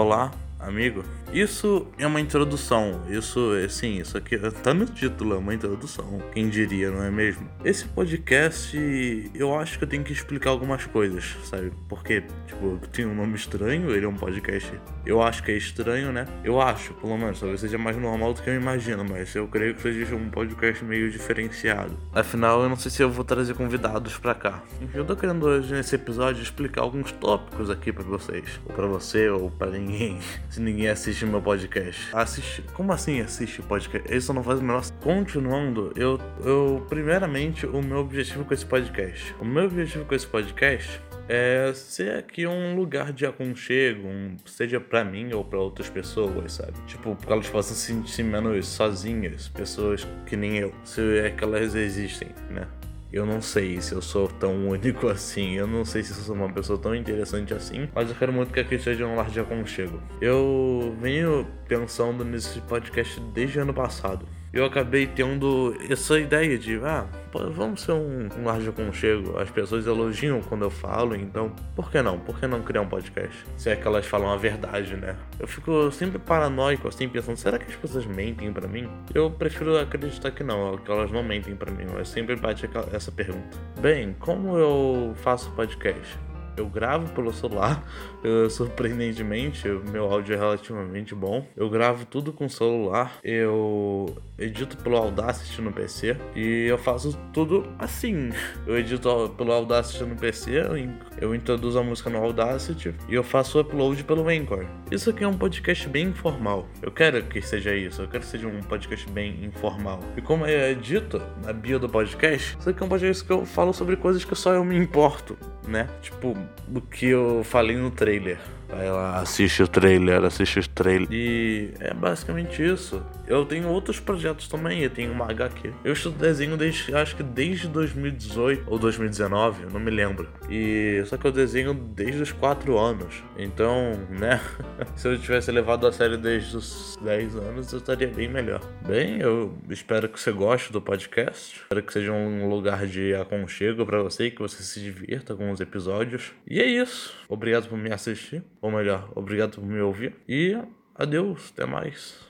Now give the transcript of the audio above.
Olá, amigo. Isso é uma introdução. Isso, sim, isso aqui tá no título, é uma introdução. Quem diria, não é mesmo? Esse podcast, eu acho que eu tenho que explicar algumas coisas, sabe? Porque, tipo, tem um nome estranho, ele é um podcast. Eu acho que é estranho, né? Eu acho, pelo menos, talvez seja mais normal do que eu imagino, mas eu creio que seja um podcast meio diferenciado. Afinal, eu não sei se eu vou trazer convidados pra cá. Enfim, eu tô querendo hoje nesse episódio explicar alguns tópicos aqui pra vocês. Ou pra você, ou pra ninguém. Se ninguém assiste assiste meu podcast. Assiste. Como assim assiste podcast? Isso não faz o menor. Continuando, eu, eu. Primeiramente, o meu objetivo com esse podcast. O meu objetivo com esse podcast é ser aqui um lugar de aconchego, um, seja para mim ou para outras pessoas, sabe? Tipo, porque elas possam se sentir menos sozinhas, pessoas que nem eu, se é que elas existem, né? Eu não sei se eu sou tão único assim, eu não sei se eu sou uma pessoa tão interessante assim, mas eu quero muito que aqui seja um lar de aconchego. Eu venho pensando nesse podcast desde ano passado eu acabei tendo essa ideia de, ah, pô, vamos ser um, um lar de aconchego. As pessoas elogiam quando eu falo, então por que não? Por que não criar um podcast? Se é que elas falam a verdade, né? Eu fico sempre paranoico, assim, pensando, será que as pessoas mentem para mim? Eu prefiro acreditar que não, que elas não mentem para mim, mas sempre bate essa pergunta. Bem, como eu faço podcast? Eu gravo pelo celular, eu, surpreendentemente, meu áudio é relativamente bom. Eu gravo tudo com celular, eu edito pelo Audacity no PC e eu faço tudo assim. Eu edito pelo Audacity no PC, eu introduzo a música no Audacity e eu faço o upload pelo Anchor. Isso aqui é um podcast bem informal. Eu quero que seja isso, eu quero que seja um podcast bem informal. E como é dito na bio do podcast, isso aqui é um podcast que eu falo sobre coisas que só eu me importo, né? Tipo, o que eu falei no trailer. Vai lá, assiste o trailer, assiste o trailer. E é basicamente isso. Eu tenho outros projetos também, eu tenho uma HQ. Eu estudo desenho desde, acho que desde 2018 ou 2019, eu não me lembro. E só que eu desenho desde os 4 anos. Então, né? Se eu tivesse levado a sério desde os 10 anos, eu estaria bem melhor. Bem, eu espero que você goste do podcast. Espero que seja um lugar de aconchego para você que você se divirta com os episódios. E é isso. Obrigado por me assistir. Ou melhor, obrigado por me ouvir. E adeus, até mais.